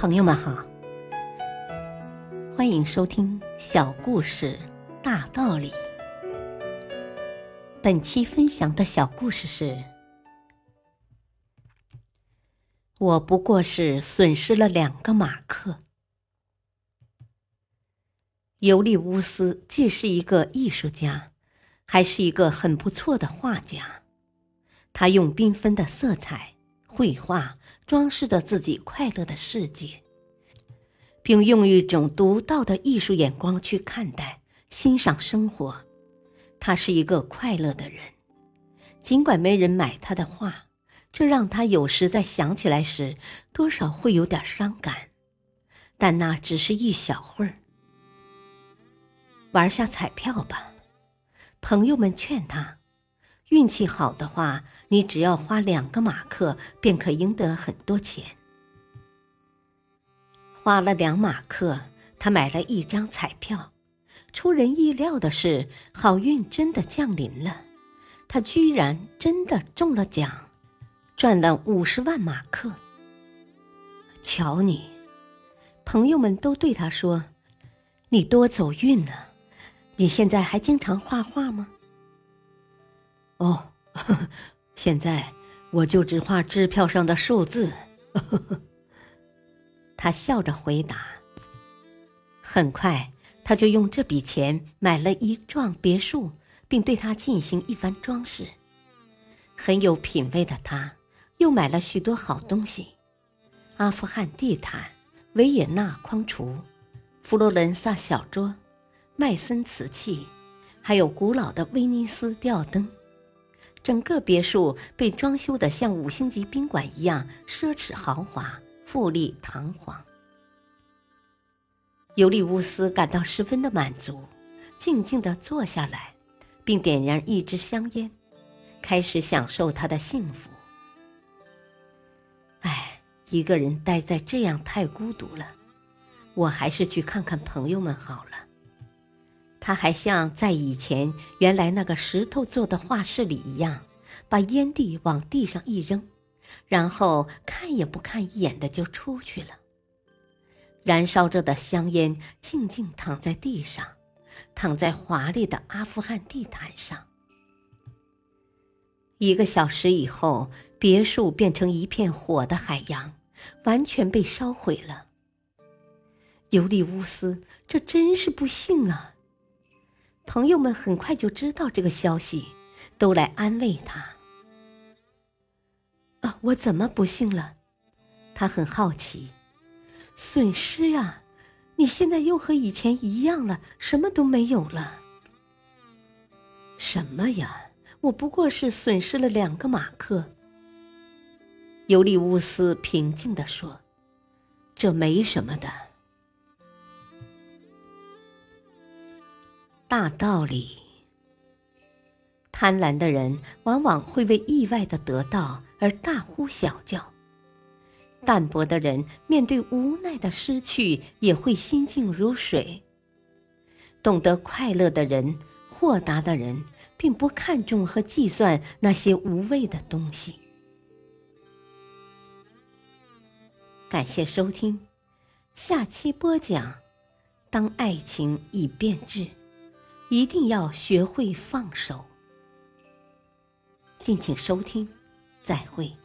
朋友们好，欢迎收听小故事大道理。本期分享的小故事是：我不过是损失了两个马克。尤利乌斯既是一个艺术家，还是一个很不错的画家。他用缤纷的色彩绘画装饰着自己快乐的世界，并用一种独到的艺术眼光去看待、欣赏生活。他是一个快乐的人，尽管没人买他的画，这让他有时在想起来时，多少会有点伤感。但那只是一小会儿。玩下彩票吧，朋友们劝他。运气好的话，你只要花两个马克，便可赢得很多钱。花了两马克，他买了一张彩票。出人意料的是，好运真的降临了，他居然真的中了奖，赚了五十万马克。瞧你，朋友们都对他说：“你多走运呢。”你现在还经常画画吗？哦，现在我就只画支票上的数字。他笑着回答。很快，他就用这笔钱买了一幢别墅，并对它进行一番装饰。很有品味的他，又买了许多好东西：阿富汗地毯、维也纳框橱、佛罗伦萨小桌。麦森瓷器，还有古老的威尼斯吊灯，整个别墅被装修的像五星级宾馆一样奢侈豪华、富丽堂皇。尤利乌斯感到十分的满足，静静地坐下来，并点燃一支香烟，开始享受他的幸福。唉，一个人待在这样太孤独了，我还是去看看朋友们好了。他还像在以前原来那个石头做的画室里一样，把烟蒂往地上一扔，然后看也不看一眼的就出去了。燃烧着的香烟静静躺在地上，躺在华丽的阿富汗地毯上。一个小时以后，别墅变成一片火的海洋，完全被烧毁了。尤利乌斯，这真是不幸啊！朋友们很快就知道这个消息，都来安慰他。啊，我怎么不幸了？他很好奇。损失呀，你现在又和以前一样了，什么都没有了。什么呀？我不过是损失了两个马克。尤利乌斯平静地说：“这没什么的。”大道理。贪婪的人往往会为意外的得到而大呼小叫；淡泊的人面对无奈的失去也会心静如水。懂得快乐的人、豁达的人，并不看重和计算那些无谓的东西。感谢收听，下期播讲：当爱情已变质。一定要学会放手。敬请收听，再会。